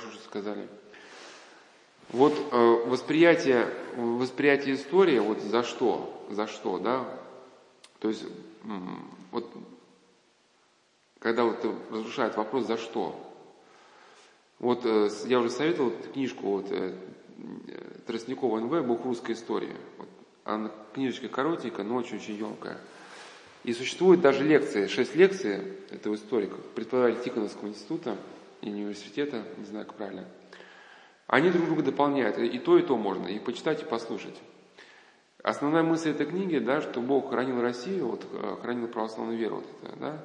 хорошо, что сказали. Вот э, восприятие, восприятие истории, вот за что, за что, да, то есть вот когда вот разрушает вопрос «за что?». Вот э, я уже советовал книжку вот, э, Тростникова НВ «Бог русской истории». Вот, она книжечка коротенькая, но очень-очень емкая. И существует даже лекции, шесть лекций этого историка, преподаватель Тихоновского института и университета, не знаю, как правильно. Они друг друга дополняют, и то, и то можно, и почитать, и послушать. Основная мысль этой книги, да, что Бог хранил Россию, вот, э, хранил православную веру, вот это, да,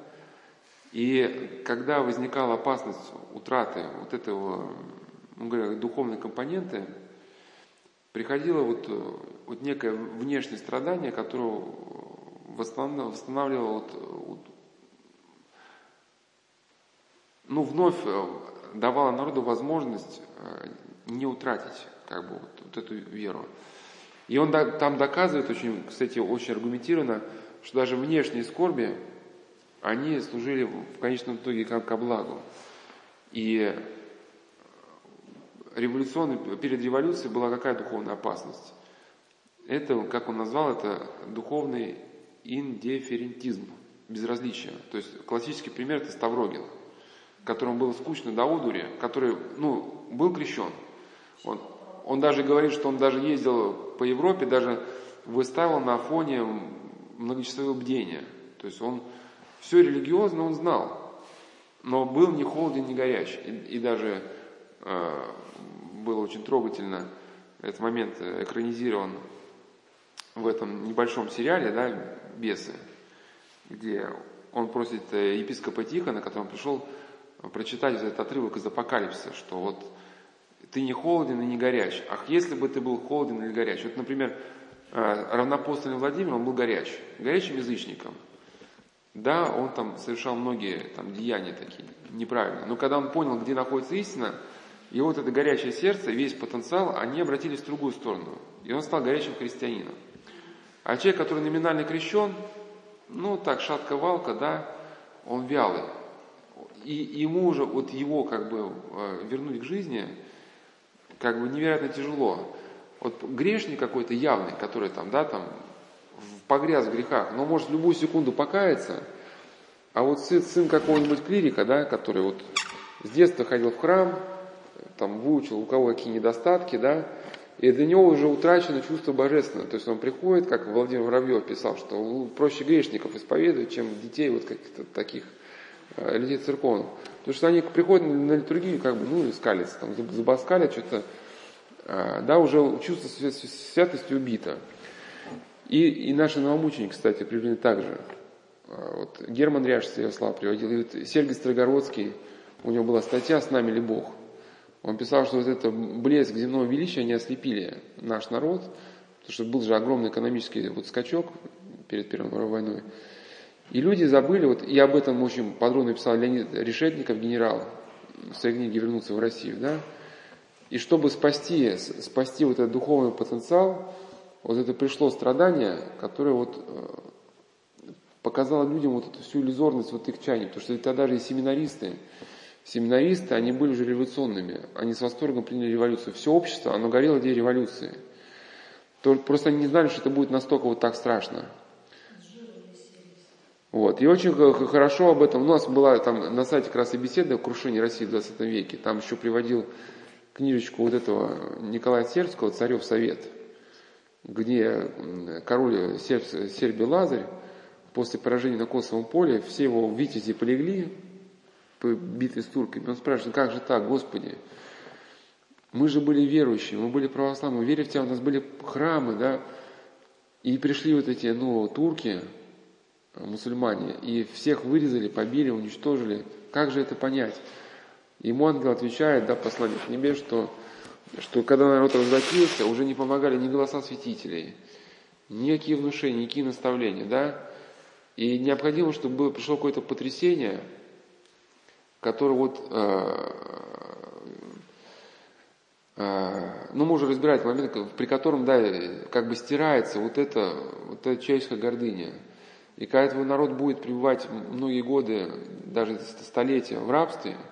и когда возникала опасность утраты вот этого, ну, говоря, духовной компоненты, приходило вот, вот некое внешнее страдание, которое восстанавливало вот, вот, ну, вновь э, давало народу возможность э, не утратить как бы, вот, вот эту веру. И он там доказывает очень, кстати, очень аргументированно, что даже внешние скорби они служили в конечном итоге как ко благу. И революционный, перед революцией была какая духовная опасность? Это, как он назвал это, духовный индифферентизм, безразличие. То есть классический пример это Ставрогин, которому было скучно до одури, который, ну, был крещен. Он, он даже говорит, что он даже ездил по Европе, даже выставил на фоне многочасового бдения. То есть он все религиозно он знал, но был не холоден, не горяч. И, и даже э, было очень трогательно, этот момент экранизирован в этом небольшом сериале, да, «Бесы», где он просит э, епископа Тихона, который пришел прочитать этот отрывок из Апокалипсиса, что вот ты не холоден и не горяч. Ах, если бы ты был холоден или горяч. Вот, например, э, равнопостольный Владимир, он был горяч, горячим язычником – да, он там совершал многие там, деяния такие неправильные, но когда он понял, где находится истина, и вот это горячее сердце, весь потенциал, они обратились в другую сторону. И он стал горячим христианином. А человек, который номинально крещен, ну так, шатка-валка, да, он вялый. И ему уже вот его как бы э, вернуть к жизни, как бы невероятно тяжело. Вот грешник какой-то явный, который там, да, там погряз в грехах, но может в любую секунду покаяться, а вот сын, сын какого-нибудь клирика, да, который вот с детства ходил в храм, там выучил, у кого какие недостатки, да, и для него уже утрачено чувство божественного. То есть он приходит, как Владимир Воробьев писал, что проще грешников исповедовать, чем детей вот каких-то таких людей церковных. Потому что они приходят на литургию, как бы, ну, и скалятся, там, забаскалят что-то, э, да, уже чувство святости убито. И, и наши новомученики, кстати, приведены также. А, вот Герман Ряш Ярослав приводил, и вот Сергей Строгородский, у него была статья «С нами ли Бог?». Он писал, что вот это блеск земного величия не ослепили наш народ, потому что был же огромный экономический вот скачок перед Первой мировой войной. И люди забыли, вот и об этом очень подробно писал Леонид Решетников, генерал, в своей книге «Вернуться в Россию», да, и чтобы спасти, спасти вот этот духовный потенциал, вот это пришло страдание, которое вот э, показало людям вот эту всю иллюзорность вот их чаяний, потому что тогда же и семинаристы, семинаристы, они были уже революционными, они с восторгом приняли революцию. Все общество, оно горело идеей революции. Только просто они не знали, что это будет настолько вот так страшно. Вот. И очень хорошо об этом, у нас была там на сайте как раз и беседа о крушении России в 20 веке, там еще приводил книжечку вот этого Николая Сербского «Царев Совет», где король Серб, Сербий Лазарь после поражения на Косовом поле, все его витязи полегли по битве с турками. Он спрашивает, как же так, Господи? Мы же были верующие, мы были православные, мы в Тебя, у нас были храмы, да? И пришли вот эти, ну, турки, мусульмане, и всех вырезали, побили, уничтожили. Как же это понять? Ему ангел отвечает, да, посланник небес, что что когда народ развратился, уже не помогали ни голоса святителей, никакие внушения, никакие наставления, да, и необходимо, чтобы было, пришло какое-то потрясение, которое вот, э, э, ну, мы уже разбирать момент, при котором, да, как бы стирается вот это, вот эта человеческая гордыня. И когда твой народ будет пребывать многие годы, даже столетия в рабстве –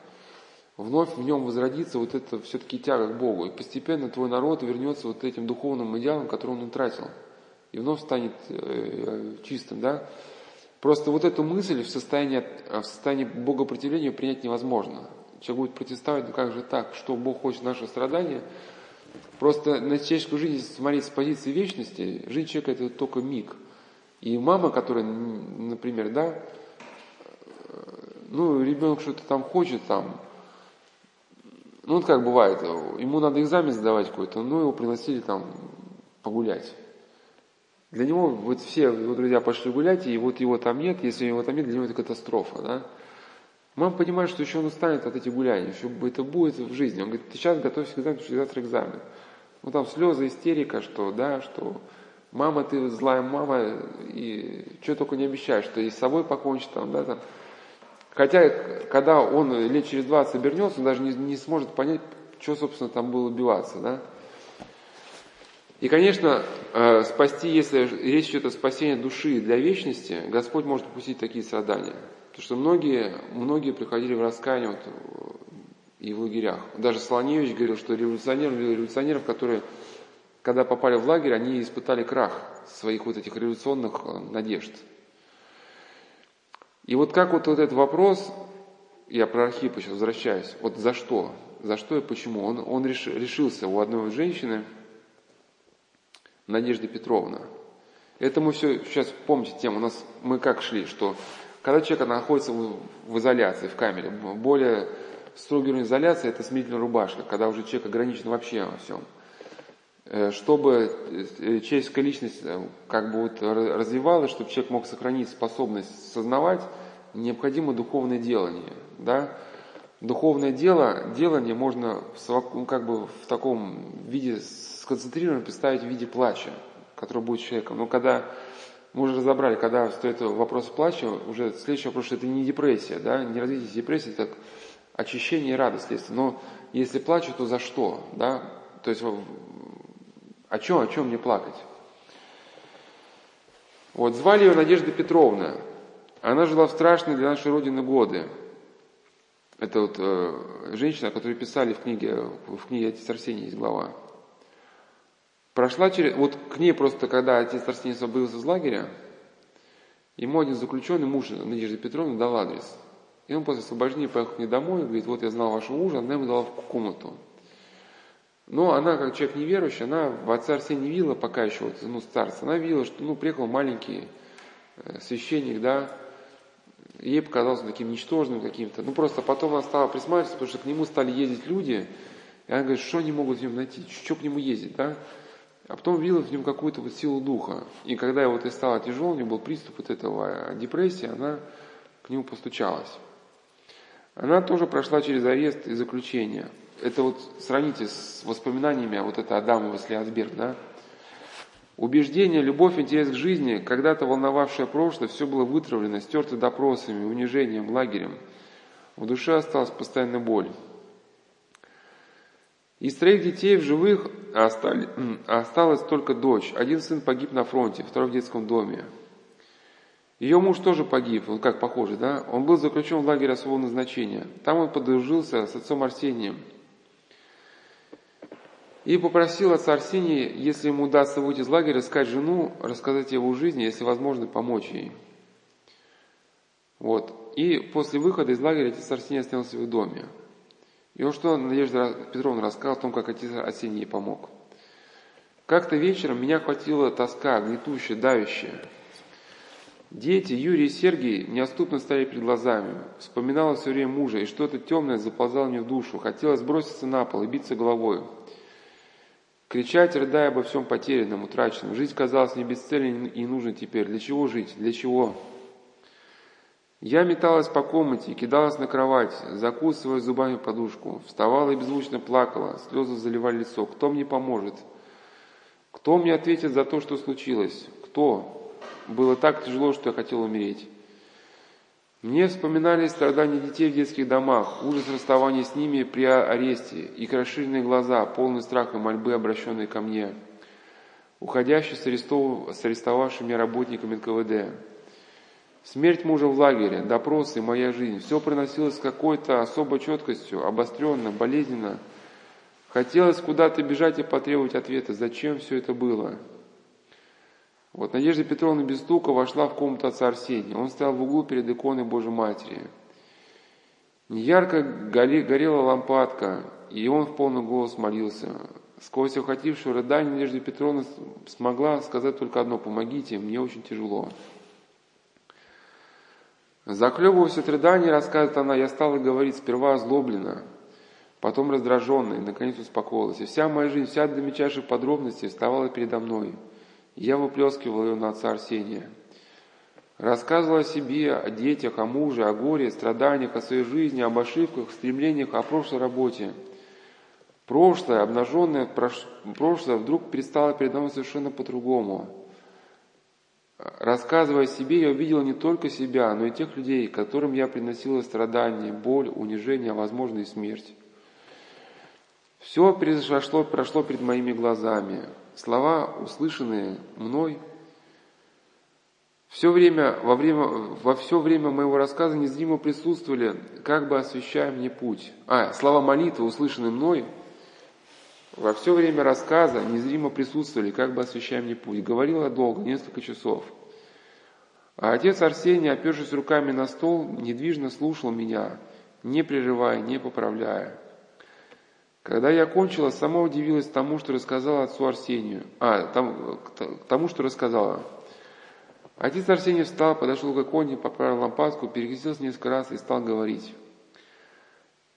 вновь в нем возродится вот это все-таки тяга к Богу. И постепенно твой народ вернется вот этим духовным идеалом, который он утратил. И вновь станет э, чистым, да? Просто вот эту мысль в состоянии, в состоянии богопротивления принять невозможно. Человек будет протестовать, ну как же так, что Бог хочет наше страдание. Просто на человеческую жизнь смотреть с позиции вечности, жизнь человека это только миг. И мама, которая, например, да, ну, ребенок что-то там хочет, там, ну, вот как бывает, ему надо экзамен сдавать какой-то, ну, его приносили там погулять. Для него вот все его друзья пошли гулять, и вот его там нет, если его там нет, для него это катастрофа, да. Мама понимает, что еще он устанет от этих гуляний, еще это будет в жизни. Он говорит, ты сейчас готовься к экзамену, потому что завтра экзамен. Ну там слезы, истерика, что, да, что мама, ты злая мама, и что только не обещаешь, что и с собой покончишь там, да, там. Хотя, когда он лет через 20 обернется, он даже не, не сможет понять, что, собственно, там было убиваться, да. И, конечно, э, спасти, если речь идет о спасении души для вечности, Господь может допустить такие страдания. Потому что многие, многие приходили в раскаяние вот, и в лагерях. Даже Солоневич говорил, что революционеры, революционеров, которые, когда попали в лагерь, они испытали крах своих вот этих революционных э, надежд. И вот как вот, этот вопрос, я про Архипа сейчас возвращаюсь, вот за что? За что и почему? Он, он реш, решился у одной женщины, Надежды Петровна. Это мы все, сейчас помните тему, у нас мы как шли, что когда человек находится в, в изоляции, в камере, более строгий уровень изоляции – это смирительная рубашка, когда уже человек ограничен вообще во всем. Э, чтобы э, человеческая личность э, как бы вот развивалась, чтобы человек мог сохранить способность сознавать, необходимо духовное делание. Да? Духовное дело, делание можно в, ну, как бы в таком виде сконцентрированно представить в виде плача, который будет человеком. Но когда мы уже разобрали, когда стоит вопрос плача, уже следующий вопрос, что это не депрессия, да, не развитие депрессии, это очищение и радость. Но если плачу, то за что, да? То есть о чем, о чем мне плакать? Вот, звали ее Надежда Петровна. Она жила в страшные для нашей Родины годы. Это вот э, женщина, которую писали в книге, в книге «Отец Арсений» есть глава. Прошла через... Вот к ней просто, когда отец Арсений освободился из лагеря, ему один заключенный, муж Надежды Петровны, дал адрес. И он после освобождения поехал к ней домой и говорит, вот я знал вашего мужа, она ему дала в комнату. Но она, как человек неверующий, она в отца Арсения видела, пока еще вот, ну, старца, она видела, что ну, приехал маленький э, священник, да, ей показался таким ничтожным каким-то. Ну, просто потом она стала присматриваться, потому что к нему стали ездить люди, и она говорит, что они могут в нем найти, что к нему ездить, да. А потом видела в нем какую-то вот силу духа. И когда его вот и стало тяжело, у него был приступ вот этого а, депрессии, она к нему постучалась. Она тоже прошла через арест и заключение. Это вот сравните с воспоминаниями, вот это Адамова Слиасберг, да? Убеждение, любовь, интерес к жизни, когда-то волновавшее прошлое, все было вытравлено, стерто допросами, унижением, лагерем. В душе осталась постоянная боль. Из троих детей в живых остались, осталась только дочь. Один сын погиб на фронте, второй в детском доме. Ее муж тоже погиб, он как похоже, да? Он был заключен в лагерь особого назначения. Там он подружился с отцом Арсением. И попросил отца Арсения, если ему удастся выйти из лагеря, искать жену, рассказать его жизни, если возможно, помочь ей. Вот. И после выхода из лагеря отец Арсений остался в доме. И вот что Надежда Петровна рассказала о том, как отец Арсений ей помог. Как-то вечером меня охватила тоска, гнетущая, давящая. Дети, Юрий и Сергей неоступно стояли перед глазами. Вспоминала все время мужа, и что-то темное заползало мне в душу. Хотелось броситься на пол и биться головой. Кричать, рыдая обо всем потерянном, утраченном. Жизнь казалась не бесцельной и нужной теперь. Для чего жить? Для чего? Я металась по комнате, кидалась на кровать, закусывая зубами подушку, вставала и беззвучно плакала, слезы заливали лицо. Кто мне поможет? Кто мне ответит за то, что случилось? Кто? Было так тяжело, что я хотел умереть. Мне вспоминались страдания детей в детских домах, ужас расставания с ними при аресте, их расширенные глаза, полные страха и мольбы, обращенные ко мне, уходящие с, арестов... с арестовавшими работниками НКВД. Смерть мужа в лагере, допросы, моя жизнь. Все приносилось с какой-то особой четкостью, обостренно, болезненно. Хотелось куда-то бежать и потребовать ответа, зачем все это было. Вот Надежда Петровна без стука вошла в комнату отца Арсения. Он стоял в углу перед иконой Божьей Матери. Ярко горела лампадка, и он в полный голос молился. Сквозь охватившую рыдание Надежда Петровна смогла сказать только одно «Помогите, мне очень тяжело». Заклевываясь от рыдания, рассказывает она, я стала говорить сперва озлобленно, потом раздраженно, и наконец успокоилась. И вся моя жизнь, вся до мельчайших подробностей вставала передо мной. Я выплескивал ее на отца Арсения. Рассказывала о себе, о детях, о муже, о горе, страданиях, о своей жизни, об ошибках, стремлениях, о прошлой работе. Прошлое, обнаженное прошлое, вдруг предстало передо мной совершенно по-другому. Рассказывая о себе, я увидела не только себя, но и тех людей, которым я приносила страдания, боль, унижение, а возможно и смерть. Все произошло, прошло перед моими глазами. Слова, услышанные мной, все время, во, время, во все время моего рассказа незримо присутствовали, как бы освещая мне путь. А, слова молитвы, услышанные мной, во все время рассказа незримо присутствовали, как бы освещая мне путь. Говорила долго, несколько часов. А отец Арсений, опершись руками на стол, недвижно слушал меня, не прерывая, не поправляя. Когда я кончила, сама удивилась тому, что рассказала отцу Арсению. А, тому, тому что рассказала. Отец Арсений встал, подошел к иконе, поправил лампадку, перекрестился несколько раз и стал говорить.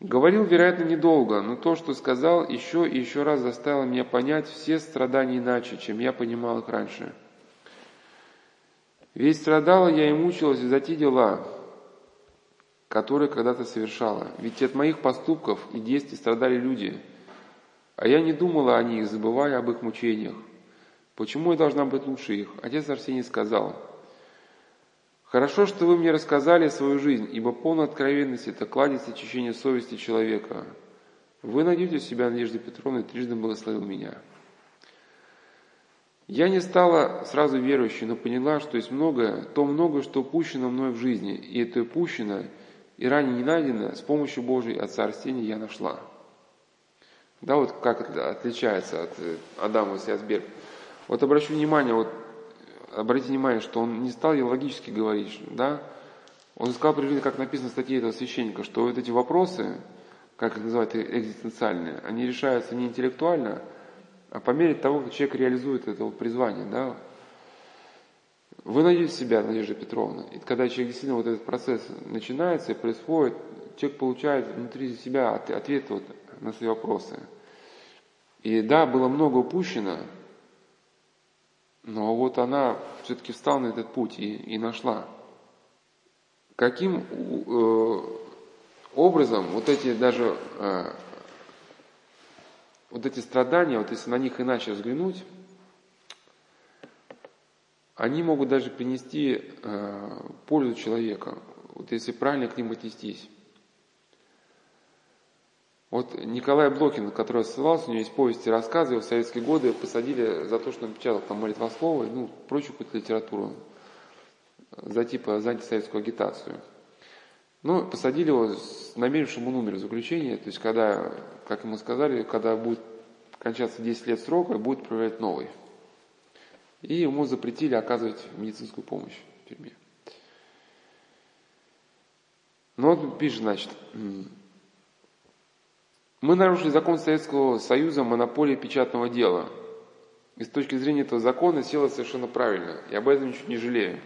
Говорил, вероятно, недолго, но то, что сказал, еще и еще раз заставило меня понять все страдания иначе, чем я понимал их раньше. Ведь страдала я и мучилась за те дела, которые когда-то совершала. Ведь от моих поступков и действий страдали люди, а я не думала о них, забывая об их мучениях. Почему я должна быть лучше их? Отец Арсений сказал – Хорошо, что вы мне рассказали свою жизнь, ибо полная откровенность – это кладезь очищения совести человека. Вы найдете себя, Надежда Петровна, трижды благословил меня. Я не стала сразу верующей, но поняла, что есть многое, то многое, что упущено мной в жизни, и это упущено и ранее не найдено, с помощью Божьей Отца Арсения я нашла. Да, вот как это отличается от э, Адама Сиасберг. Вот обращу внимание, вот обратите внимание, что он не стал ей логически говорить, да, он сказал приблизительно, как написано в статье этого священника, что вот эти вопросы, как их называют, экзистенциальные, они решаются не интеллектуально, а по мере того, как человек реализует это призвание, да. Вы найдете себя, Надежда Петровна, и когда человек действительно вот этот процесс начинается и происходит, человек получает внутри себя ответ вот на свои вопросы. И да, было много упущено, но вот она все-таки встала на этот путь и, и нашла. Каким э, образом вот эти даже э, вот эти страдания, вот если на них иначе взглянуть, они могут даже принести э, пользу человека, вот если правильно к ним отнестись. Вот Николай Блокин, который ссылался, у него есть повести и рассказы, его в советские годы посадили за то, что он печатал там молитвословы, ну, прочую какую-то литературу, за типа за антисоветскую агитацию. Ну, посадили его с намеревшим умер заключения, то есть когда, как ему сказали, когда будет кончаться 10 лет срока, будет проверять новый. И ему запретили оказывать медицинскую помощь в тюрьме. Ну вот пишет, значит, мы нарушили закон Советского Союза о монополии печатного дела. И с точки зрения этого закона села совершенно правильно. И об этом ничего не жалею.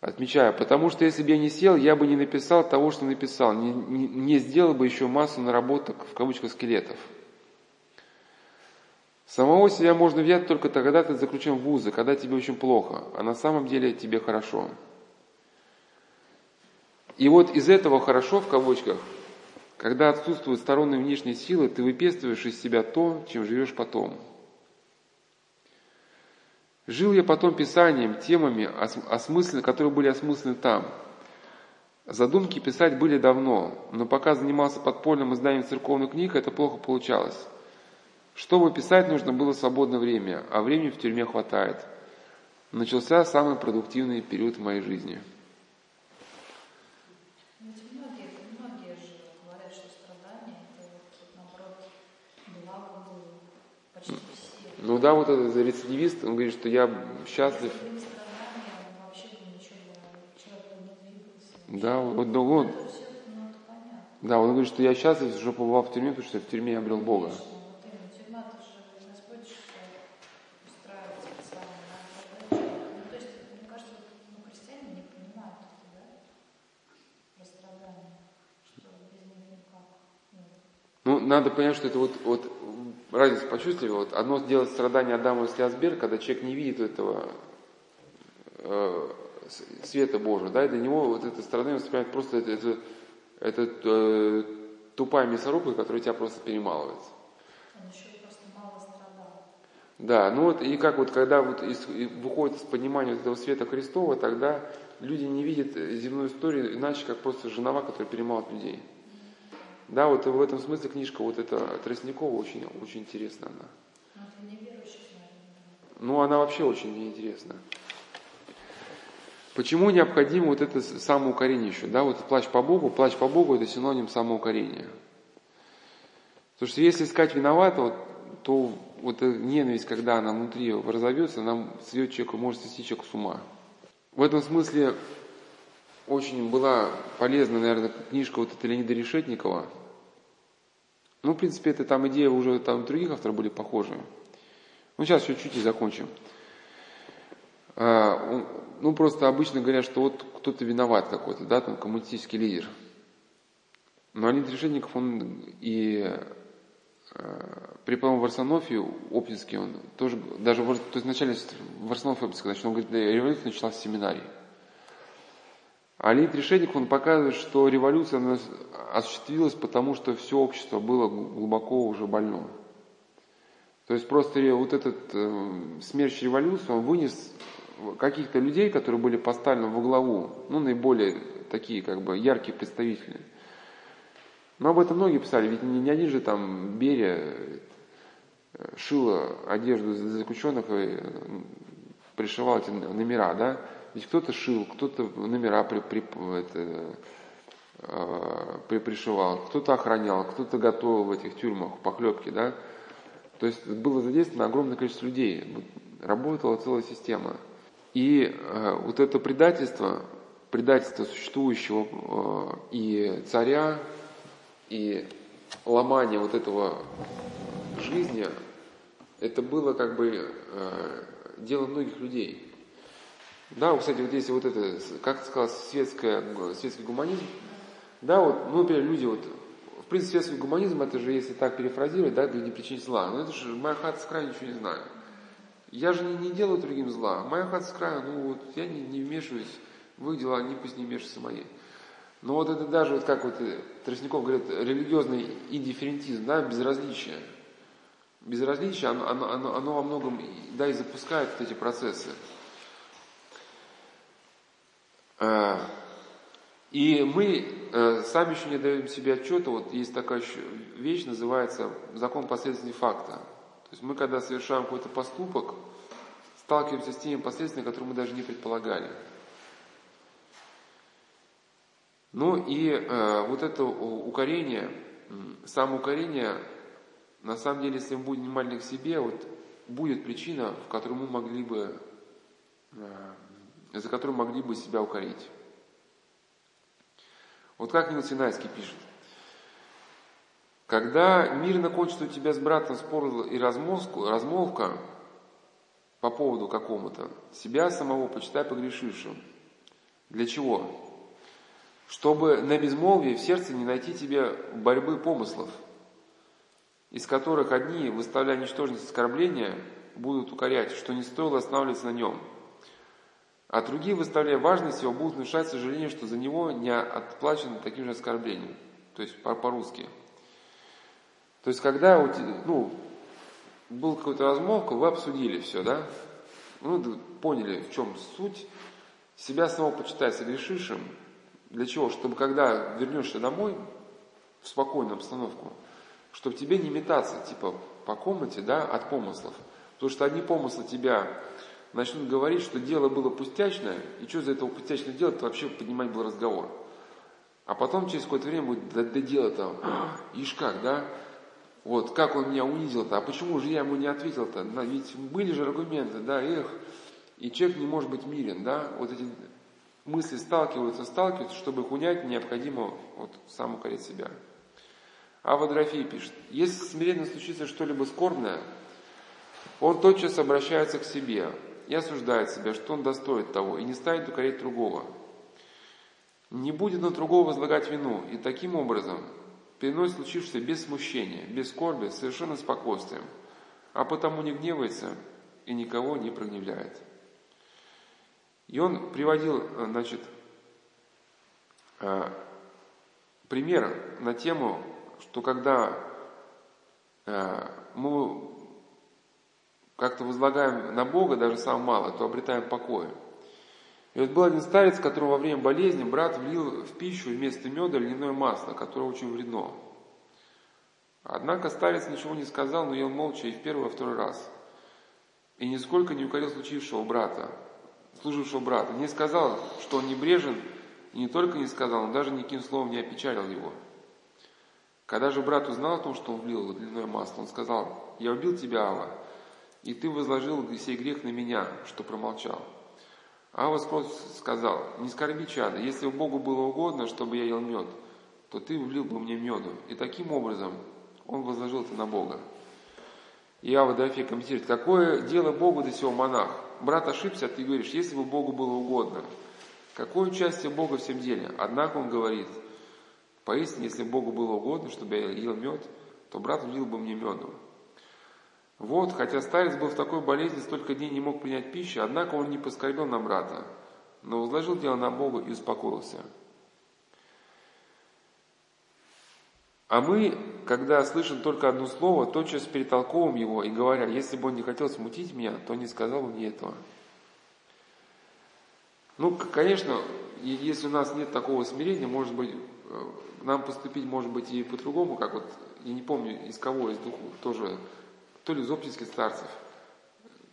Отмечаю, потому что если бы я не сел, я бы не написал того, что написал, не, не, не сделал бы еще массу наработок, в кавычках, скелетов. Самого себя можно взять только тогда, когда ты заключен в вузы, когда тебе очень плохо, а на самом деле тебе хорошо. И вот из этого хорошо, в кавычках, когда отсутствуют сторонние внешние силы, ты выпестываешь из себя то, чем живешь потом. Жил я потом писанием, темами, осмыслены, которые были осмыслены там. Задумки писать были давно, но пока занимался подпольным изданием церковных книг, это плохо получалось. Чтобы писать, нужно было свободное время, а времени в тюрьме хватает. начался самый продуктивный период в моей жизни. Ну да, вот этот рецидивист, он говорит, что я счастлив. Он. Да, вот, ну, ну, понятно. да, он говорит, что я счастлив, что побывал в тюрьме, потому что в тюрьме я обрел Бога. Конечно, вот именно тюрьма-то же Господь же устраивает специально. да, тогда человек- Ну, то есть, мне кажется, вот, ну, христиане не понимают это, да? Про страдания, что без них никак. Ну, Ну, надо понять, что это вот, вот разницу почувствовали. Вот одно дело страдание Адама и Слясберг, когда человек не видит этого э, с- света Божьего, да, и для него вот это страдание воспринимает просто это, это, это, э, тупая мясорубка, которая тебя просто перемалывает. он еще и просто мало страдал. Да, ну вот и как вот когда вот из- выходит из понимания вот этого света Христова, тогда люди не видят земную историю иначе, как просто женова, которая перемалывает людей. Да, вот в этом смысле книжка вот эта Тростникова очень, очень интересна она. Наверное. Ну, она вообще очень неинтересна. Почему необходимо вот это самоукорение еще? Да, вот плач по Богу, плач по Богу это синоним самоукорения. Потому что если искать виноватого, то вот эта ненависть, когда она внутри разовьется, она сведет человеку, может свести человека с ума. В этом смысле очень была полезна, наверное, книжка вот эта Леонида Решетникова. Ну, в принципе, это там идея уже там других авторов были похожи. Ну, сейчас чуть-чуть и закончим. А, ну, просто обычно говорят, что вот кто-то виноват какой-то, да, там коммунистический лидер. Но Леонид Решетников, он и э, при по-моему, в Арсенофе, он тоже, даже, то есть вначале в Арсенофе Оптинский, значит, он говорит, революция началась в семинарии. Леонид Решетников, он показывает, что революция осуществилась потому, что все общество было глубоко уже больно. То есть просто вот этот э, смерч революции, он вынес каких-то людей, которые были поставлены во главу, ну, наиболее такие, как бы, яркие представители. Но об этом многие писали, ведь не, не один же там Берия э, шила одежду за- заключенных и пришивал эти номера, да? Ведь кто-то шил, кто-то номера при, при, это, э, при- пришивал, кто-то охранял, кто-то готовил в этих тюрьмах похлебки, да? То есть было задействовано огромное количество людей, работала целая система. И э, вот это предательство, предательство существующего э, и царя, и ломание вот этого жизни, это было как бы э, дело многих людей. Да, кстати, вот если вот это, как сказал, светское, светский гуманизм, да, вот, ну, например, люди вот, в принципе, светский гуманизм, это же, если так перефразировать, да, для не причинить зла, но это же моя хата с края ничего не знаю. Я же не, не делаю другим зла. Моя хата с края, ну вот, я не, не вмешиваюсь в их дела, они пусть не вмешиваются мои. Но вот это даже, вот как вот э, Тростников говорит, религиозный индифферентизм, да, безразличие. Безразличие, оно, оно, оно, оно во многом, да, и запускает вот эти процессы. А, И мы э, сами еще не даем себе отчета, вот есть такая вещь, называется закон последствий факта. То есть мы, когда совершаем какой-то поступок, сталкиваемся с теми последствиями, которые мы даже не предполагали. Ну и э, вот это укорение, самоукорение, на самом деле, если мы будем внимательны к себе, вот будет причина, в которой мы могли бы, э, за которую могли бы себя укорить. Вот как Нил Синайский пишет. Когда мирно кончится у тебя с братом спор и размолвку- размолвка по поводу какому-то, себя самого почитай погрешившим. Для чего? Чтобы на безмолвии в сердце не найти тебе борьбы помыслов, из которых одни, выставляя ничтожность оскорбления, будут укорять, что не стоило останавливаться на нем, а другие, выставляя важность его, будут внушать сожаление, что за него не отплачено таким же оскорблением. То есть по- по-русски. То есть когда у те- ну, был какой-то размолвка, вы обсудили все, да? Ну, поняли, в чем суть. Себя самого почитай согрешившим. Для чего? Чтобы когда вернешься домой, в спокойную обстановку, чтобы тебе не метаться, типа, по комнате, да, от помыслов. Потому что одни помыслы тебя начнут говорить, что дело было пустячное, и что за этого пустячное дело, то вообще поднимать был разговор. А потом через какое-то время будет, да, да дело-то, ишь как, да? Вот, как он меня унизил-то, а почему же я ему не ответил-то? Ведь были же аргументы, да, эх, и человек не может быть мирен, да? Вот эти мысли сталкиваются, сталкиваются, чтобы их унять, необходимо вот сам укорить себя. А Водрофей пишет, если смиренно случится что-либо скорбное, он тотчас обращается к себе и осуждает себя, что он достоин того, и не станет укорять другого. Не будет на другого возлагать вину, и таким образом переносит случившееся без смущения, без скорби, совершенно спокойствием, а потому не гневается и никого не прогневляет. И он приводил, значит, э, пример на тему, что когда э, мы как-то возлагаем на Бога даже сам мало, то обретаем покой. И вот был один старец, которому во время болезни брат влил в пищу вместо меда льняное масло, которое очень вредно. Однако старец ничего не сказал, но ел молча и в первый, и второй раз. И нисколько не укорил случившего брата, служившего брата. Не сказал, что он небрежен, и не только не сказал, но даже никаким словом не опечалил его. Когда же брат узнал о том, что он влил льняное масло, он сказал, «Я убил тебя, Алла, и ты возложил сей грех на меня, что промолчал. А Господь сказал, не скорби чада, если бы Богу было угодно, чтобы я ел мед, то ты влил бы мне меду. И таким образом он возложил это на Бога. И Ава комментирует, какое дело Богу до сего монах? Брат ошибся, а ты говоришь, если бы Богу было угодно. Какое участие Бога в всем деле? Однако он говорит, поистине, если Богу было угодно, чтобы я ел мед, то брат влил бы мне меду. Вот, хотя старец был в такой болезни, столько дней не мог принять пищу, однако он не поскорбел на брата, но возложил дело на Бога и успокоился. А мы, когда слышим только одно слово, тотчас перетолковываем его и говоря, если бы он не хотел смутить меня, то не сказал бы мне этого. Ну, конечно, если у нас нет такого смирения, может быть, э, нам поступить может быть и по-другому, как вот, я не помню, из кого, из духов тоже то ли из оптинских старцев,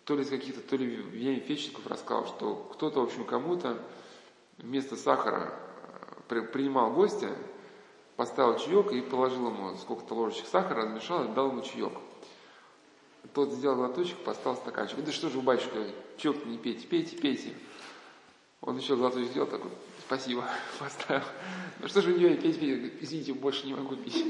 то ли из каких-то, то ли Евгений Фечников рассказал, что кто-то, в общем, кому-то вместо сахара э, принимал гостя, поставил чаек и положил ему сколько-то ложечек сахара, размешал и дал ему чаек. Тот сделал глоточек, поставил стаканчик. Да что же вы, батюшка, чаек не пейте, пейте, пейте. Он еще глоточек сделал, такой, спасибо, поставил. Ну что же вы не пейте, пейте, извините, больше не могу пить.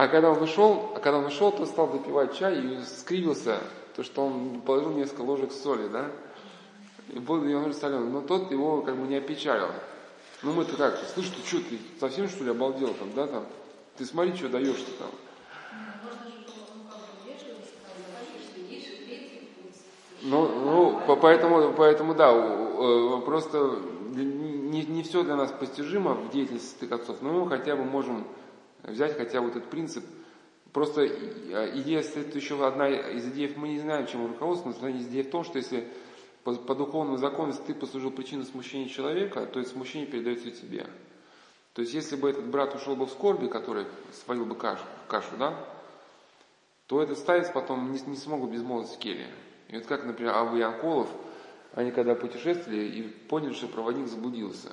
А когда он ушел, а когда он ушел, то стал допивать чай и скривился, то что он положил несколько ложек соли, да, и был немного соленый. Но тот его как бы не опечалил. Ну мы-то как, слышь, ты что, ты совсем что ли обалдел там, да, там? Ты смотри, что даешь-то там. Ну, ну, поэтому, поэтому, да, э, просто не, не все для нас постижимо в деятельности святых отцов, но мы хотя бы можем взять хотя бы этот принцип. Просто э, идея, это еще одна из идей, мы не знаем, чем он руководствуется, но идея в том, что если по, по духовному закону, если ты послужил причиной смущения человека, то это смущение передается тебе. То есть, если бы этот брат ушел бы в скорби, который сварил бы кашу, кашу да, то этот старец потом не, не смог бы безмолвить в келье. И вот как, например, Авы и Анколов, они когда путешествовали и поняли, что проводник заблудился,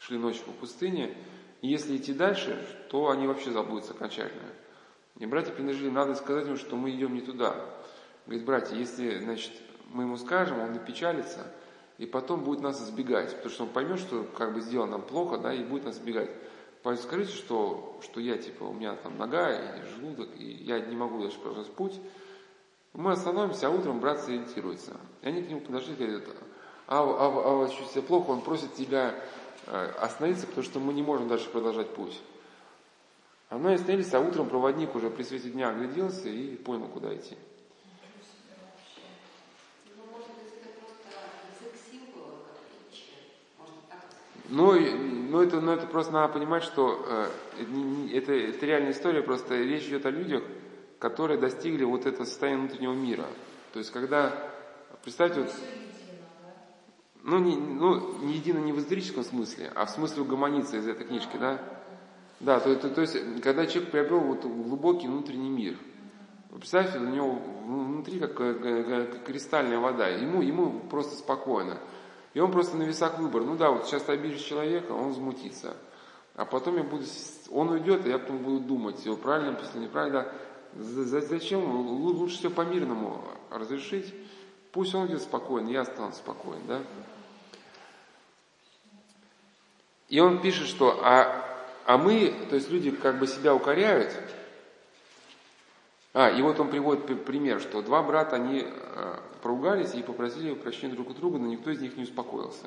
шли ночью по пустыне, и если идти дальше, то они вообще забудутся окончательно. И братья предложили, надо сказать ему, что мы идем не туда. Говорит, братья, если, значит, мы ему скажем, он напечалится, и потом будет нас избегать, потому что он поймет, что как бы сделано нам плохо, да, и будет нас избегать. Поэтому скажите, что, что я, типа, у меня там нога или желудок, и я не могу дальше продолжать путь. Мы остановимся, а утром брат сориентируется. И они к нему подошли и говорят, а, а, а чувствует себя плохо, он просит тебя остановиться, потому что мы не можем дальше продолжать путь. А мы остановились, а утром проводник уже при свете дня огляделся и понял, куда идти. Ну, ну, это, ну, это просто надо понимать, что э, это, это реальная история, просто речь идет о людях, которые достигли вот этого состояния внутреннего мира. То есть, когда, представьте, вот, ну, не, ну, не едино не в эзотерическом смысле, а в смысле угомониться из этой книжки, да? Да, то, то, то есть, когда человек приобрел вот глубокий внутренний мир, Представьте, у него внутри как, как, как кристальная вода, ему, ему просто спокойно. И он просто на весах выбор. Ну да, вот сейчас ты обидишь человека, он взмутится. А потом я буду, он уйдет, и я потом буду думать, его правильно написано, неправильно. Зачем? Лучше все по-мирному разрешить. Пусть он идет спокойно, я останусь спокоен, да? И он пишет, что а, а мы, то есть люди как бы себя укоряют. А, и вот он приводит пример, что два брата, они э, поругались и попросили прощения друг у друга, но никто из них не успокоился.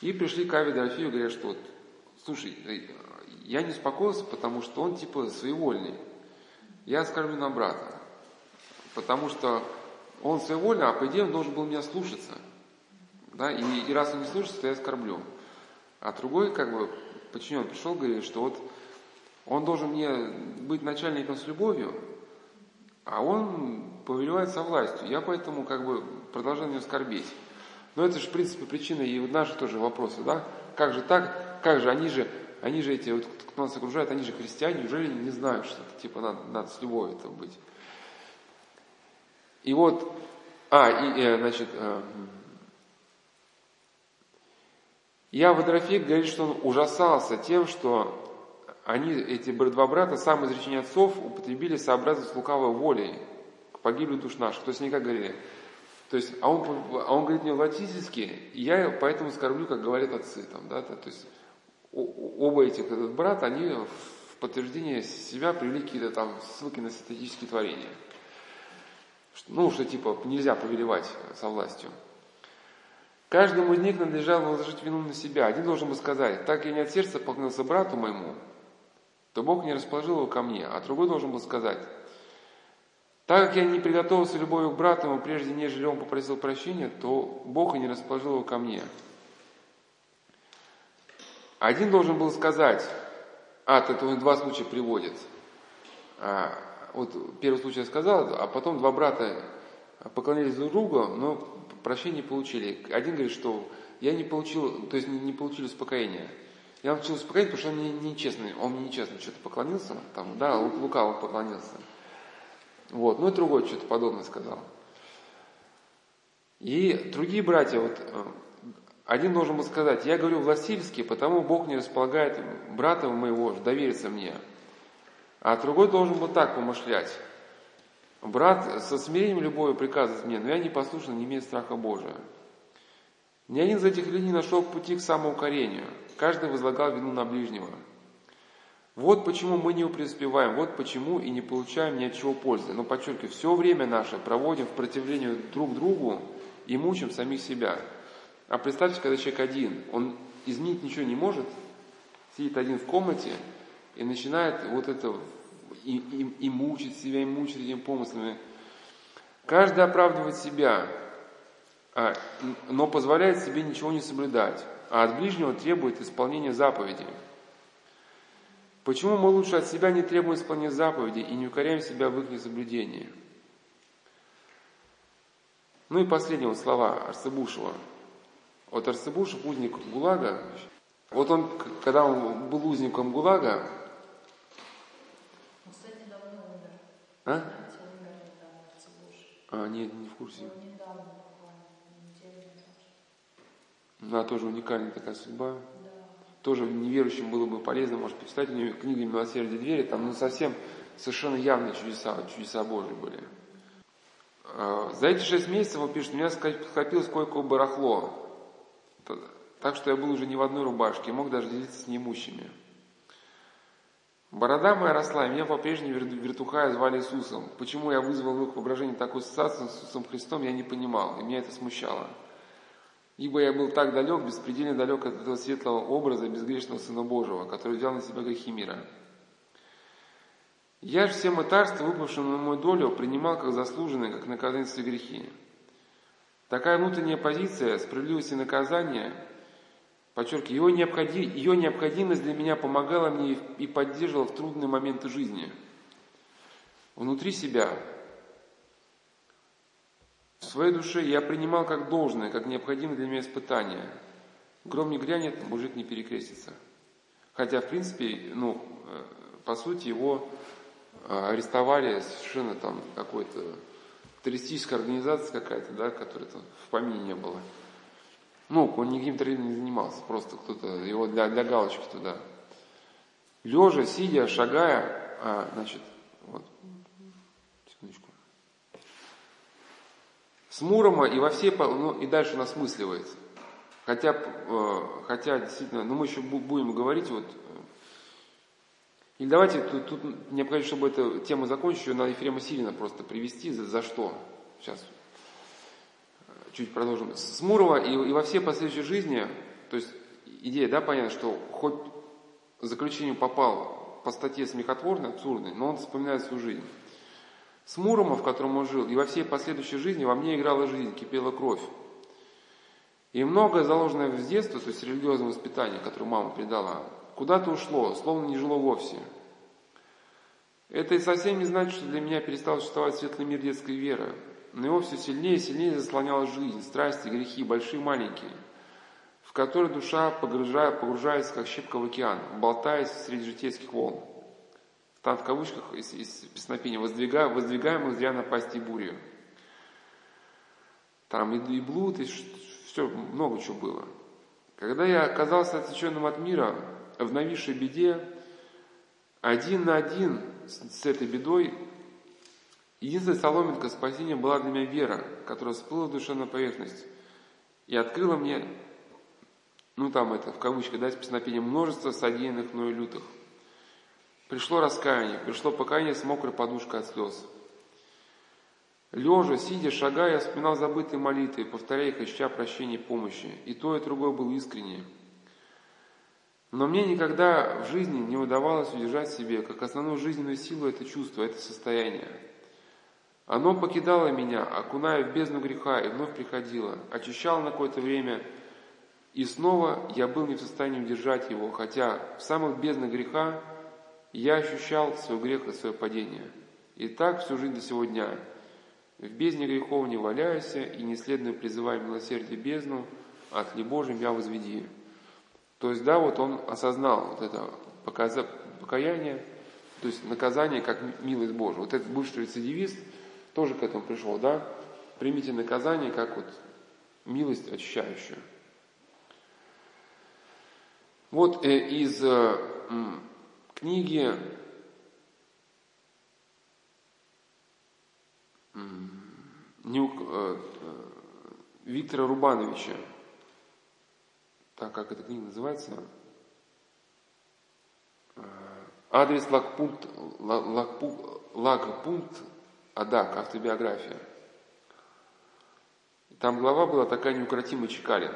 И пришли к Аве и говорят, что слушай, э, я не успокоился, потому что он типа своевольный. Я оскорблю на брата. Потому что он своевольный, а по идее он должен был меня слушаться. Да? И, и раз он не слушается, то я оскорблю. А другой, как бы, подчинен пришел, говорит, что вот он должен мне быть начальником с любовью, а он повелевает со властью. Я поэтому как бы продолжаю на него скорбеть. Но это же, в принципе, причина и наши тоже вопросы, да? Как же так? Как же? Они же, они же эти, вот, кто нас окружает, они же христиане, неужели не знают, что это, типа надо, надо с любовью это быть? И вот, а, и, э, значит, э, я Водрофик говорит, что он ужасался тем, что они, эти два брата, сам изречение отцов употребили сообразно с лукавой волей к погибели душ наших. То есть они как говорили, то есть, а он, а он говорит мне латински, и я поэтому скорблю, как говорят отцы. Там, да, то есть оба этих брата, они в подтверждение себя привели какие-то там ссылки на статические творения. Ну, что типа нельзя повелевать со властью. Каждому из них надлежало возложить вину на себя. Один должен был сказать, так я не от сердца поклонился брату моему, то Бог не расположил его ко мне. А другой должен был сказать, так как я не приготовился любовью к брату ему, прежде нежели он попросил прощения, то Бог и не расположил его ко мне. Один должен был сказать, а, это он два случая приводит. А, вот первый случай я сказал, а потом два брата поклонились друг другу, но прощения получили. Один говорит, что я не получил, то есть не, не получили успокоения. Я получил успокоение, потому что он мне нечестный, он мне нечестно что-то поклонился, там, да, лукаво поклонился. Вот, ну и другой что-то подобное сказал. И другие братья, вот, э, один должен был сказать, я говорю властительски, потому Бог не располагает брата моего довериться мне. А другой должен был так помышлять. Брат со смирением любовью приказывает мне, но я не послушан, не имею страха Божия. Ни один из этих людей не нашел пути к самоукорению. Каждый возлагал вину на ближнего. Вот почему мы не преуспеваем, вот почему и не получаем ни от чего пользы. Но подчеркиваю, все время наше проводим в противлении друг другу и мучим самих себя. А представьте, когда человек один, он изменить ничего не может, сидит один в комнате и начинает вот это и, и, и мучить себя, и мучить этими помыслами. Каждый оправдывает себя, а, но позволяет себе ничего не соблюдать, а от ближнего требует исполнения заповедей. Почему мы лучше от себя не требуем исполнения заповедей и не укоряем себя в их несоблюдении? Ну и последние вот слова Арцебушева. Вот Арцебушев, узник ГУЛАГа, вот он, когда он был узником ГУЛАГа, Он, кстати, давно умер. А? А, нет, не в курсе. Он недавно буквально, неделю назад. Да, тоже уникальная такая судьба. Да. Тоже неверующим было бы полезно, может, почитать у нее книги «Милосердие двери», там ну, совсем совершенно явные чудеса, чудеса Божьи были. А, За эти шесть месяцев, он пишет, у меня скопилось кое-какое барахло, так что я был уже не в одной рубашке, мог даже делиться с неимущими. Борода моя росла, и меня по-прежнему вертухая звали Иисусом. Почему я вызвал в их воображение такую ассоциацию с Иисусом Христом, я не понимал, и меня это смущало. Ибо я был так далек, беспредельно далек от этого светлого образа безгрешного Сына Божьего, который взял на себя грехи мира. Я же все мытарства, выпавшие на мою долю, принимал как заслуженные, как наказание за грехи. Такая внутренняя позиция справедливости и наказания, подчеркиваю, ее, необходи, ее необходимость для меня помогала мне и поддерживала в трудные моменты жизни. Внутри себя, в своей душе я принимал как должное, как необходимое для меня испытание. Гром не грянет, мужик не перекрестится. Хотя, в принципе, ну, э, по сути, его а, арестовали совершенно там какой-то террористическая организация какая-то, да, которая там в помине не было. Ну, он никаким терроризмом не занимался, просто кто-то его для, для галочки туда. Лежа, сидя, шагая, а, значит, вот, секундочку. С Мурома и во все, ну, и дальше насмысливается. Хотя, э, хотя действительно, ну мы еще будем говорить, вот, или давайте, тут, тут необходимо, чтобы эту тему закончить, ее надо Ефрема Силина просто привести, за, за что. Сейчас чуть продолжим. С Мурова и, и во все последующие жизни, то есть идея, да, понятно, что хоть заключению попал по статье смехотворной, абсурдной, но он вспоминает свою жизнь. С Мурома, в котором он жил, и во всей последующей жизни во мне играла жизнь, кипела кровь. И многое заложенное с детства, то есть религиозное воспитание, которое мама придала, куда-то ушло, словно не жило вовсе. Это и совсем не значит, что для меня перестал существовать светлый мир детской веры, но его все сильнее и сильнее заслоняла жизнь, страсти, грехи, большие и маленькие, в которые душа погружая, погружается, как щепка в океан, болтаясь среди житейских волн. Там в кавычках из, из песнопения воздвига, воздвигаемых зря напасти бурью. Там и, и блуд, и все, много чего было. Когда я оказался отсеченным от мира, в нависшей беде, один на один с, с этой бедой, единственная соломинка спасения была для меня вера, которая всплыла в душе на поверхность и открыла мне, ну там это в кавычках, да, с песнопением, множество содеянных мною лютых. Пришло раскаяние, пришло покаяние с мокрой подушкой от слез. Лежа, сидя, шагая, вспоминал забытые молитвы, повторяя их, ища прощения и помощи. И то, и другое было искренне. Но мне никогда в жизни не удавалось удержать себе как основную жизненную силу это чувство, это состояние. Оно покидало меня, окуная в бездну греха, и вновь приходило, очищало на какое-то время, и снова я был не в состоянии удержать его, хотя в самых безднах греха я ощущал свой грех и свое падение. И так всю жизнь до сего дня. В бездне грехов не валяйся, и неследно призывай милосердие бездну, от ли Божьим я возведи. То есть, да, вот он осознал вот это покаяние, то есть наказание как милость Божия. Вот этот бывший рецидивист тоже к этому пришел, да? Примите наказание как вот милость очищающую. Вот э, из э, книги э, Виктора Рубановича так как эта книга называется, адрес лагпункт, лагпункт Адак, автобиография. Там глава была такая неукротимый Чекалин.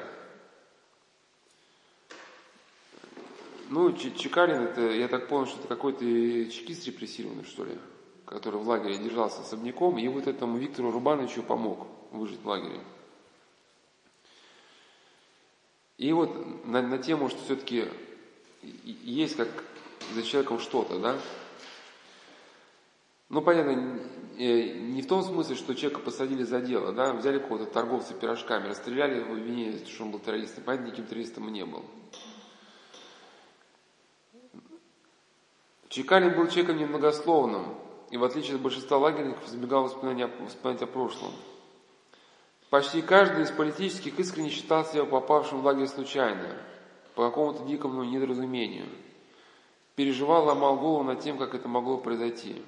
Ну, Чекалин, это, я так понял, что это какой-то чекист репрессированный, что ли, который в лагере держался особняком, и вот этому Виктору Рубановичу помог выжить в лагере. И вот на, на тему, что все-таки есть как за человеком что-то, да? Ну, понятно, э, не в том смысле, что человека посадили за дело, да, взяли какого-то торговца пирожками, расстреляли его, обвинили, что он был террористом. Понятно, никаким террористом не был. Чекалин был человеком немногословным, и в отличие от большинства лагерников избегал воспоминания, воспоминать о прошлом. Почти каждый из политических искренне считал себя попавшим в лагерь случайно, по какому-то дикому недоразумению. Переживал, ломал голову над тем, как это могло произойти.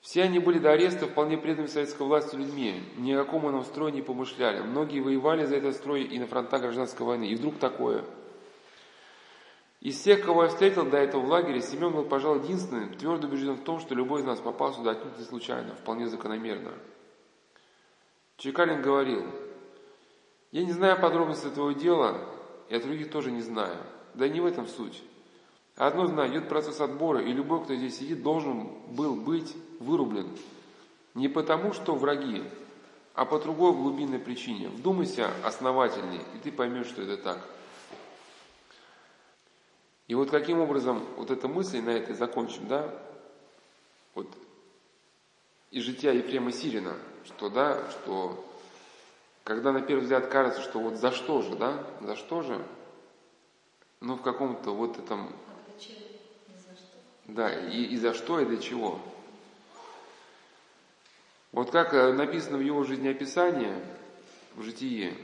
Все они были до ареста вполне преданными советской власти людьми, ни о каком ином строе не помышляли. Многие воевали за этот строй и на фронтах гражданской войны. И вдруг такое. Из всех, кого я встретил до этого в лагере, Семен был, пожалуй, единственным, твердо убежден в том, что любой из нас попал сюда отнюдь не случайно, вполне закономерно. Чекалин говорил, я не знаю подробностей твоего дела, от других тоже не знаю. Да не в этом суть. Одно знаю, идет процесс отбора, и любой, кто здесь сидит, должен был быть вырублен. Не потому, что враги, а по другой глубинной причине. Вдумайся основательней, и ты поймешь, что это так. И вот каким образом вот эта мысль, на этой закончим, да, вот из жития Ефрема Сирина, что, да, что когда на первый взгляд кажется, что вот за что же, да, за что же, ну в каком-то вот этом... Да, и, и за что, и для чего. Вот как э, написано в его жизнеописании, в житии,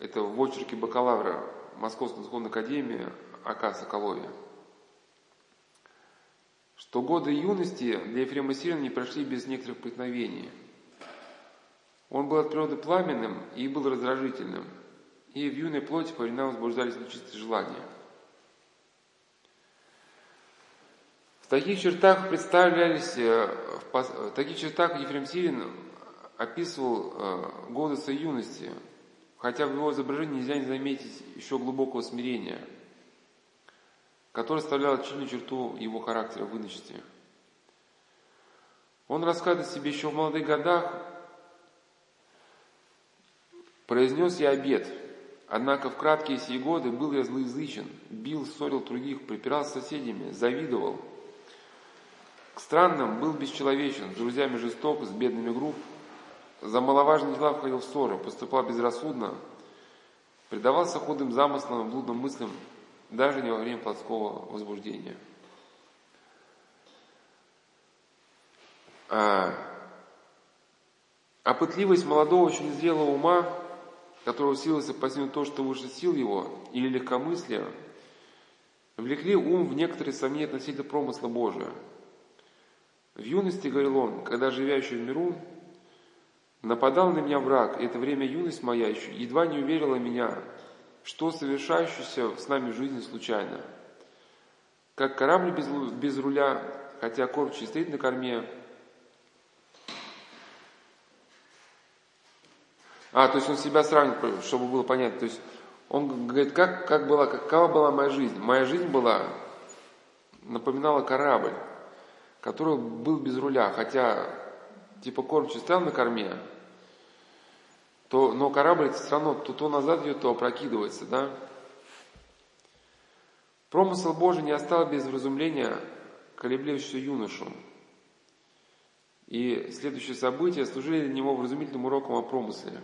это в очерке бакалавра Московской духовной академии А.К. Соколове, что годы юности для Ефрема Сирина не прошли без некоторых преткновений. Он был от природы пламенным и был раздражительным, и в юной плоти по временам возбуждались нечистые желания. В таких чертах представлялись, э, в таких чертах Ефрем Сирин описывал э, годы своей юности, хотя в его изображении нельзя не заметить еще глубокого смирения – которая составляла чильную черту его характера в иночестве. Он рассказывает себе еще в молодых годах, произнес я обед, однако в краткие сии годы был я злоязычен, бил, ссорил других, припирался с соседями, завидовал. Странным был бесчеловечен, с друзьями жесток, с бедными групп, за маловажные дела входил в ссоры, поступал безрассудно, предавался худым замыслам, блудным мыслям, даже не во время плотского возбуждения. А, а пытливость молодого, еще незрелого ума, который усилился постигнуть то, что выше сил его, или легкомыслие, влекли ум в некоторые сомнения относительно промысла Божия. В юности, говорил он, когда живя еще в миру, нападал на меня враг, и это время юность моя еще едва не уверила меня, что совершающееся с нами в жизни случайно. Как корабль без, без руля, хотя кормчий стоит на корме. А, то есть он себя сравнивает, чтобы было понятно. То есть он говорит, как, как была, какова была моя жизнь? Моя жизнь была, напоминала корабль, который был без руля, хотя типа кормчий стоял на корме, то, но корабль все равно то, то назад идет, то опрокидывается, да? Промысел Божий не оставил без вразумления колеблющего юношу. И следующие события служили для него вразумительным уроком о промысле.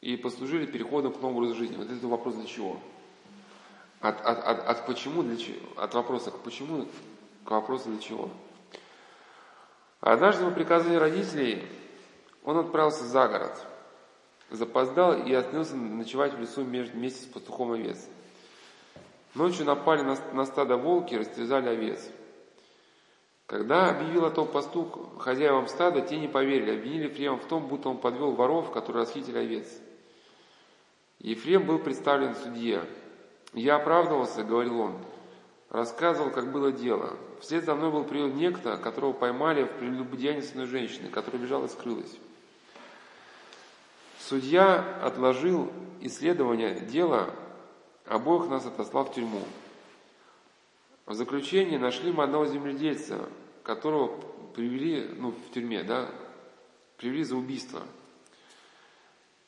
И послужили переходом к новому образу жизни. Вот это вопрос для чего? От, от, от, от почему для чего? От вопроса к почему к вопросу для чего? Однажды по приказанию родителей он отправился за город – запоздал и остановился ночевать в лесу вместе с пастухом овец. Ночью напали на, стадо волки и растерзали овец. Когда объявил о том пастух хозяевам стада, те не поверили, обвинили Ефрема в том, будто он подвел воров, которые расхитили овец. Ефрем был представлен судье. «Я оправдывался», — говорил он, рассказывал, как было дело. Вслед за мной был привел некто, которого поймали в прелюбодеянии с одной женщиной, которая бежала и скрылась. Судья отложил исследование дела, обоих нас отослал в тюрьму. В заключении нашли мы одного земледельца, которого привели, ну, в тюрьме, да, привели за убийство.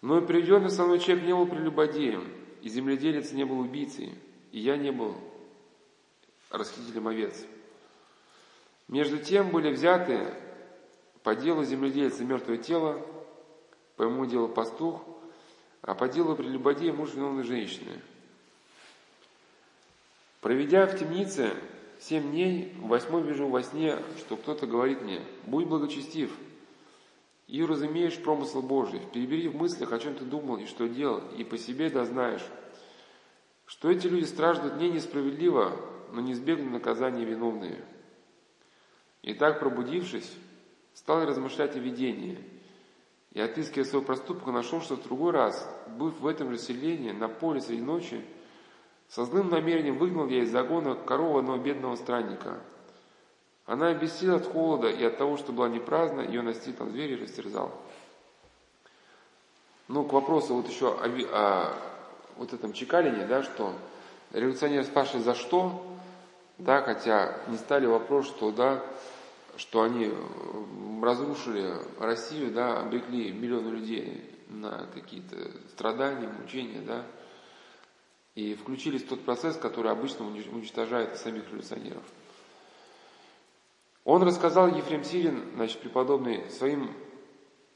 Но и приведенный со мной человек не был прелюбодеем, и земледелец не был убийцей, и я не был расхитителем овец. Между тем были взяты по делу земледельца мертвое тело, по ему делал пастух, а по делу прелюбодея муж виновной женщины. Проведя в темнице семь дней, восьмой вижу во сне, что кто-то говорит мне, будь благочестив, и разумеешь промысл Божий, перебери в мыслях, о чем ты думал и что делал, и по себе да знаешь, что эти люди страждут не несправедливо, но не избегнут наказания виновные. И так, пробудившись, стал размышлять о видении – и, отыскивая свой проступок, нашел, что в другой раз, быв в этом же селении, на поле среди ночи, со злым намерением выгнал я из загона корову одного бедного странника. Она обессила от холода и от того, что была не праздна, ее настиг там зверь и растерзал. Ну, к вопросу вот еще о, о вот этом чекалине, да, что революционеры спрашивали за что, да, хотя не стали вопрос, что, да, что они разрушили Россию, да, обрекли миллионы людей на какие-то страдания, мучения, да, и включились в тот процесс, который обычно уничтожает самих революционеров. Он рассказал Ефрем Сирин, значит, преподобный, своим,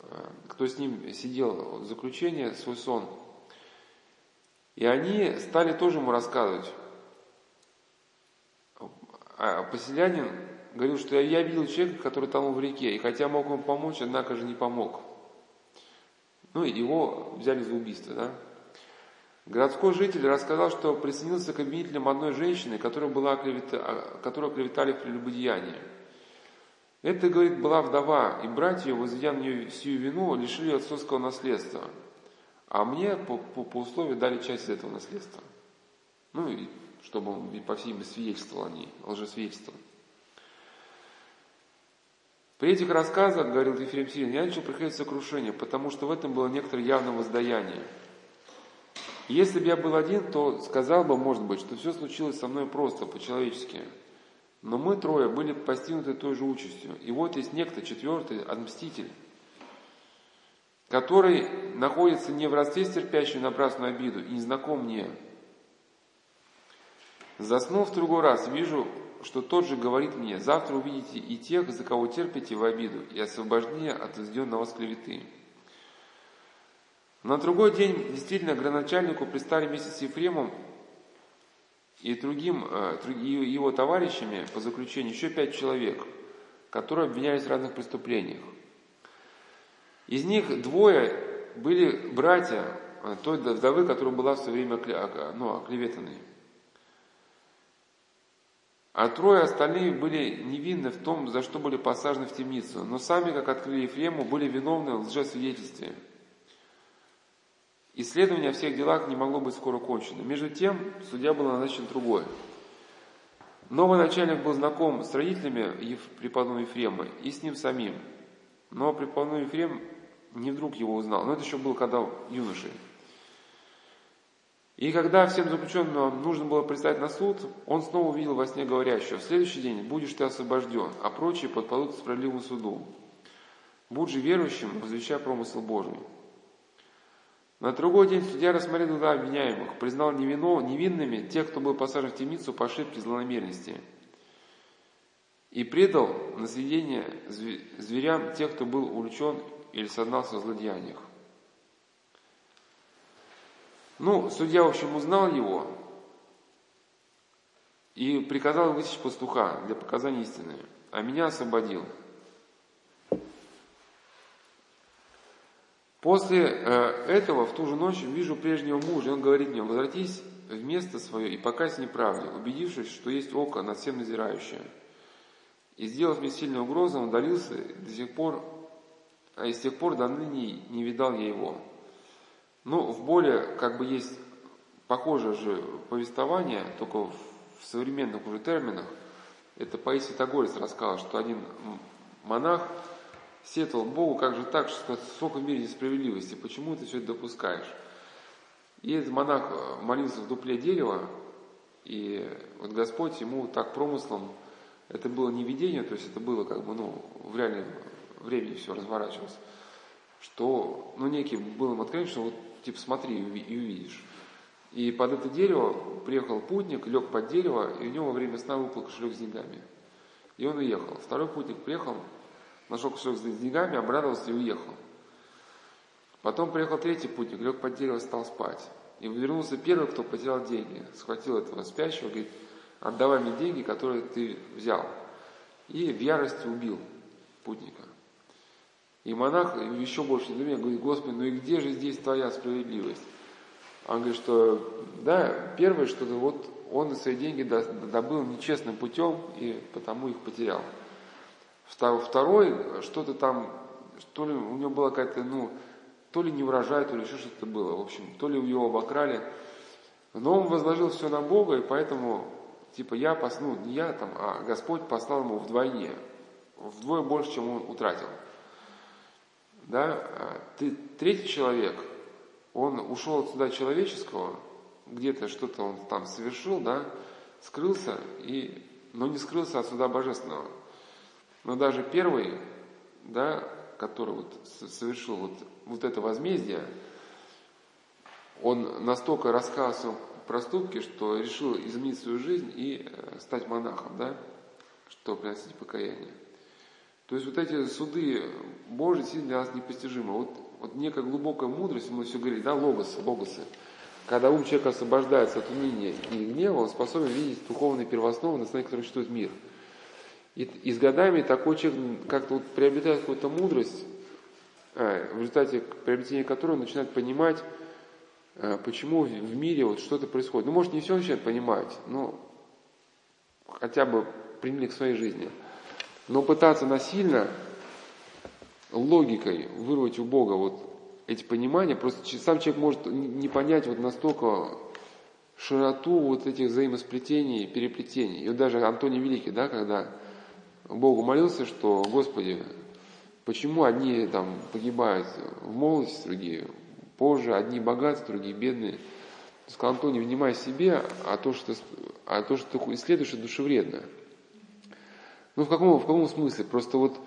э, кто с ним сидел в заключении, свой сон. И они стали тоже ему рассказывать а поселянин говорил, что я видел человека, который тонул в реке, и хотя мог ему помочь, однако же не помог. Ну, и его взяли за убийство, да. Городской житель рассказал, что присоединился к обвинителям одной женщины, которая была оклевета, которую оклеветали в прелюбодеянии. Это, говорит, была вдова, и братья, возведя на нее всю вину, лишили отцовского наследства. А мне по, по, по условию дали часть этого наследства. Ну, и чтобы он, по всей свидетельствовал о ней, лжесвидетельствовал. При этих рассказах, говорил Ефрем Сирин, я начал приходить сокрушение, потому что в этом было некоторое явное воздаяние. Если бы я был один, то сказал бы, может быть, что все случилось со мной просто, по-человечески. Но мы трое были постигнуты той же участью. И вот есть некто, четвертый, отмститель, который находится не в родстве с терпящим напрасную обиду и не мне. Заснув в другой раз, вижу, что тот же говорит мне, завтра увидите и тех, за кого терпите в обиду, и освобождение от возведенного с клеветы. На другой день действительно градоначальнику пристали вместе с Ефремом и другим, э, его товарищами по заключению еще пять человек, которые обвинялись в разных преступлениях. Из них двое были братья э, той вдовы, которая была в свое время ну, оклеветанной. А трое остальные были невинны в том, за что были посажены в темницу, но сами, как открыли Ефрему, были виновны в лжесвидетельстве. Исследование о всех делах не могло быть скоро кончено. Между тем, судья был назначен другой. Новый начальник был знаком с родителями преподобного Ефрема и с ним самим. Но преподобный Ефрем не вдруг его узнал. Но это еще было когда юношей. И когда всем заключенным нужно было предстать на суд, он снова увидел во сне говорящего, в следующий день будешь ты освобожден, а прочие подпадут к справедливому суду. Будь же верующим, возвещай промысел Божий. На другой день судья рассмотрел дела обвиняемых, признал невинными тех, кто был посажен в темницу по ошибке злонамеренности, и предал на сведение зверям тех, кто был увлечен или сознался в злодеяниях. Ну, судья, в общем, узнал его и приказал высечь пастуха для показания истины, а меня освободил. После э, этого в ту же ночь вижу прежнего мужа, и он говорит мне, возвратись в место свое и покайся неправде, убедившись, что есть око над всем назирающее. И сделав мне сильную угрозу, он удалился, до сих пор, а и с тех пор до ныне не видал я его. Ну, в более, как бы есть похожее же повествование, только в, современных уже терминах. Это Паисий Тагорец рассказал, что один монах сетовал Богу, как же так, что сколько в мире несправедливости, почему ты все это допускаешь? И этот монах э, молился в дупле дерева, и вот Господь ему так промыслом, это было не видение, то есть это было как бы, ну, в реальном времени все разворачивалось, что, ну, некий был им откровение, что вот типа смотри и увидишь. И под это дерево приехал путник, лег под дерево, и у него во время сна выпал кошелек с деньгами. И он уехал. Второй путник приехал, нашел кошелек с деньгами, обрадовался и уехал. Потом приехал третий путник, лег под дерево, стал спать. И вернулся первый, кто потерял деньги. Схватил этого спящего, говорит, отдавай мне деньги, которые ты взял. И в ярости убил путника. И монах еще больше недоумения говорит, Господи, ну и где же здесь твоя справедливость? Он говорит, что да, первое, что вот он свои деньги добыл нечестным путем и потому их потерял. Второй, что-то там, то ли у него была какая-то, ну, то ли не урожай, то ли еще что-то было. В общем, то ли его обокрали. Но он возложил все на Бога, и поэтому, типа, я послал, ну, не я там, а Господь послал ему вдвойне, вдвое больше, чем он утратил да, а ты, третий человек, он ушел от суда человеческого, где-то что-то он там совершил, да, скрылся, и, но не скрылся от суда божественного. Но даже первый, да, который вот совершил вот, вот это возмездие, он настолько раскаялся в проступке, что решил изменить свою жизнь и э, стать монахом, да, что приносить покаяние. То есть вот эти суды Божьи для нас непостижимы. Вот, вот некая глубокая мудрость, мы все говорили, да, логосы, логосы. когда ум человека освобождается от уныния и гнева, он способен видеть духовные первоосновы, на основе которых существует мир. И, и с годами такой человек как-то вот приобретает какую-то мудрость, а, в результате приобретения которой он начинает понимать, а, почему в мире вот что-то происходит. Ну, может, не все начинает понимать, но хотя бы применить к своей жизни. Но пытаться насильно логикой вырвать у Бога вот эти понимания, просто сам человек может не понять вот настолько широту вот этих взаимосплетений, переплетений. И вот даже Антоний Великий, да, когда Богу молился, что, Господи, почему одни там погибают в молодости, другие позже, одни богатые, другие бедные. Сказал Антоний, внимай себе, а то, что, а то, что ты исследуешь, это душевредно. Ну, в каком, в каком смысле? Просто вот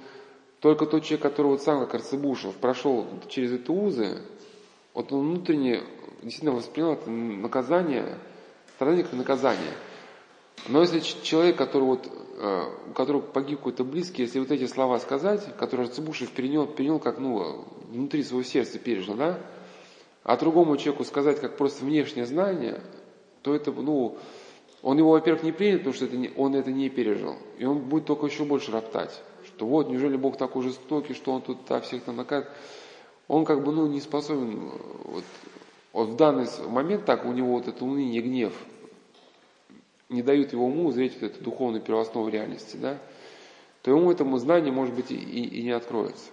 только тот человек, который вот сам, как Арцебушев, прошел через эти узы, вот он внутренне действительно воспринял это наказание, страдание как наказание. Но если человек, который вот, э, у которого погиб какой-то близкий, если вот эти слова сказать, которые Арцебушев перенял, перенял как, ну, внутри своего сердца пережил, да, а другому человеку сказать как просто внешнее знание, то это, ну, он его, во-первых, не примет, потому что это не, он это не пережил. И он будет только еще больше роптать что вот, неужели Бог такой жестокий, что Он тут так всех там наказывает. Он как бы, ну, не способен, вот, вот в данный момент так у него вот это уныние, гнев не дают его уму узреть вот эту духовную первооснову реальности, да, то ему этому знание, может быть, и, и, и не откроется.